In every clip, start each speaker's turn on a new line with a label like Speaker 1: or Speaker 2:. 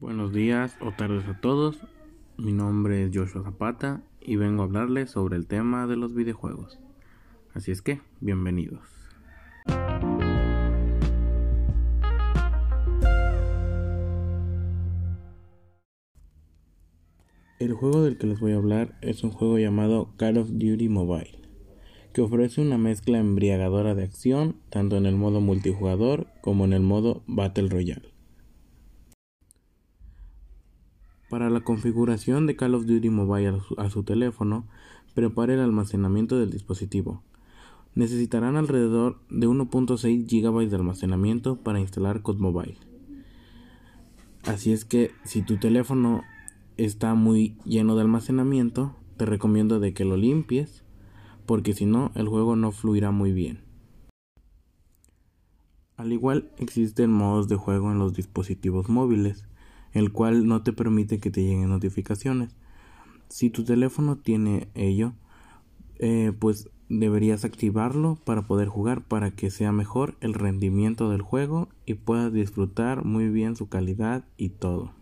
Speaker 1: Buenos días o tardes a todos. Mi nombre es Joshua Zapata y vengo a hablarles sobre el tema de los videojuegos. Así es que, bienvenidos. El juego del que les voy a hablar es un juego llamado Call of Duty Mobile, que ofrece una mezcla embriagadora de acción tanto en el modo multijugador como en el modo Battle Royale. Para la configuración de Call of Duty Mobile a su, teléfono, prepare el almacenamiento del dispositivo. Necesitarán alrededor de 1.6 GB de almacenamiento para instalar COD Mobile. Así es que si tu teléfono está muy lleno de almacenamiento, te recomiendo de que lo limpies, porque si no el juego no fluirá muy bien. Al igual existen modos de juego en los dispositivos móviles el cual no te permite que te lleguen notificaciones. Si tu teléfono tiene ello, eh, pues deberías activarlo para poder jugar para que sea mejor el rendimiento del juego y puedas disfrutar muy bien su calidad y todo.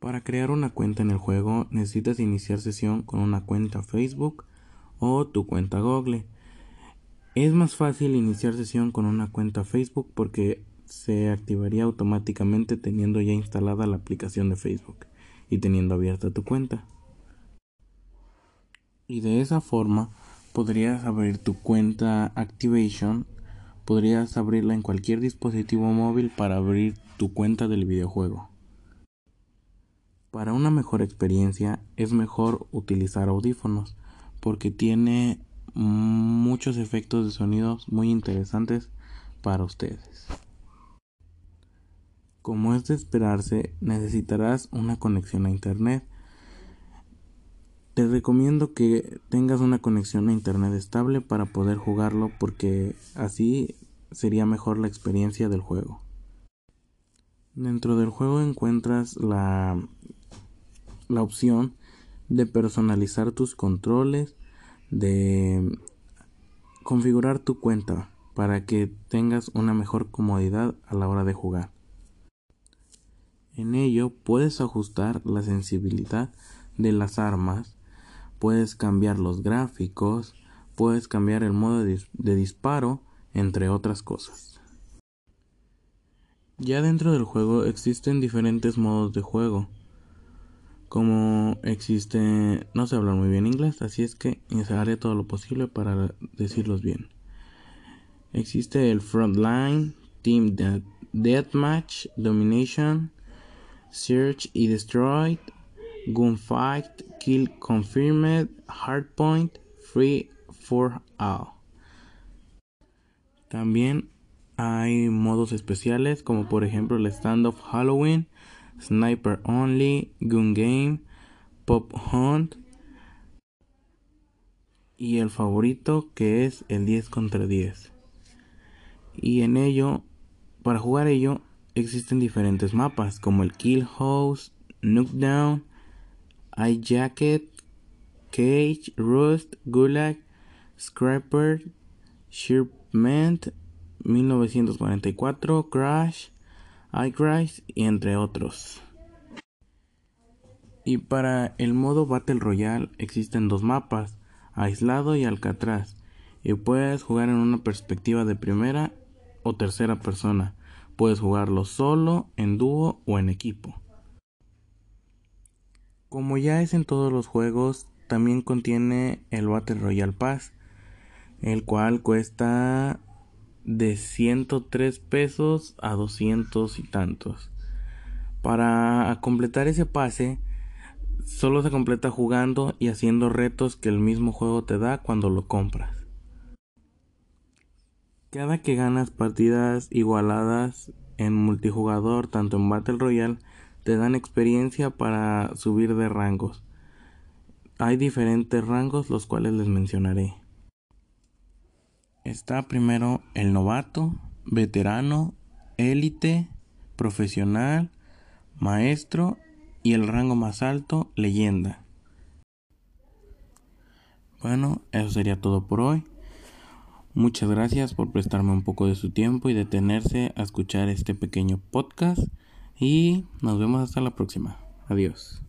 Speaker 1: Para crear una cuenta en el juego necesitas iniciar sesión con una cuenta Facebook o tu cuenta Google. Es más fácil iniciar sesión con una cuenta Facebook porque se activaría automáticamente teniendo ya instalada la aplicación de Facebook y teniendo abierta tu cuenta. Y de esa forma podrías abrir tu cuenta Activation, podrías abrirla en cualquier dispositivo móvil para abrir tu cuenta del videojuego. Para una mejor experiencia es mejor utilizar audífonos porque tiene muchos efectos de sonidos muy interesantes para ustedes. Como es de esperarse, necesitarás una conexión a Internet. Te recomiendo que tengas una conexión a Internet estable para poder jugarlo porque así sería mejor la experiencia del juego. Dentro del juego encuentras la, la opción de personalizar tus controles, de configurar tu cuenta para que tengas una mejor comodidad a la hora de jugar. En ello puedes ajustar la sensibilidad de las armas, puedes cambiar los gráficos, puedes cambiar el modo de, disparo, entre otras cosas. Ya dentro del juego existen diferentes modos de juego. Como existe, no sé hablar muy bien inglés, así es que haré todo lo posible para decirlos bien. Existe el Frontline, Team Deathmatch, Domination, Search y Destroyed, Gunfight, Kill Confirmed, Hardpoint, Free for All. También hay modos especiales como por ejemplo el Standoff Halloween, Sniper Only, Gun Game, Pop Hunt y el favorito que es el 10 contra 10. Y en ello, para jugar ello, existen diferentes mapas como el Kill House, Knockdown, Jacket, Cage, Rust, Gulag, Scrapper, Shipment, 1944, Crash, iCrash y entre otros. Y para el modo Battle Royale existen dos mapas, Aislado y Alcatraz, y puedes jugar en una perspectiva de primera o tercera persona Puedes jugarlo solo, en dúo o en equipo. Como ya es en todos los juegos, también contiene el Battle Royale Pass, el cual cuesta de 103 pesos a 200 y tantos. Para completar ese pase, solo se completa jugando y haciendo retos que el mismo juego te da cuando lo compras. Cada que ganas partidas igualadas en multijugador, tanto en Battle Royale, te dan experiencia para subir de rangos. Hay diferentes rangos los cuales les mencionaré. Está primero el novato, veterano, élite, profesional, maestro y el rango más alto, leyenda. Bueno, eso sería todo por hoy. Muchas gracias por prestarme un poco de su tiempo y detenerse a escuchar este pequeño podcast. Y nos vemos hasta la próxima. Adiós.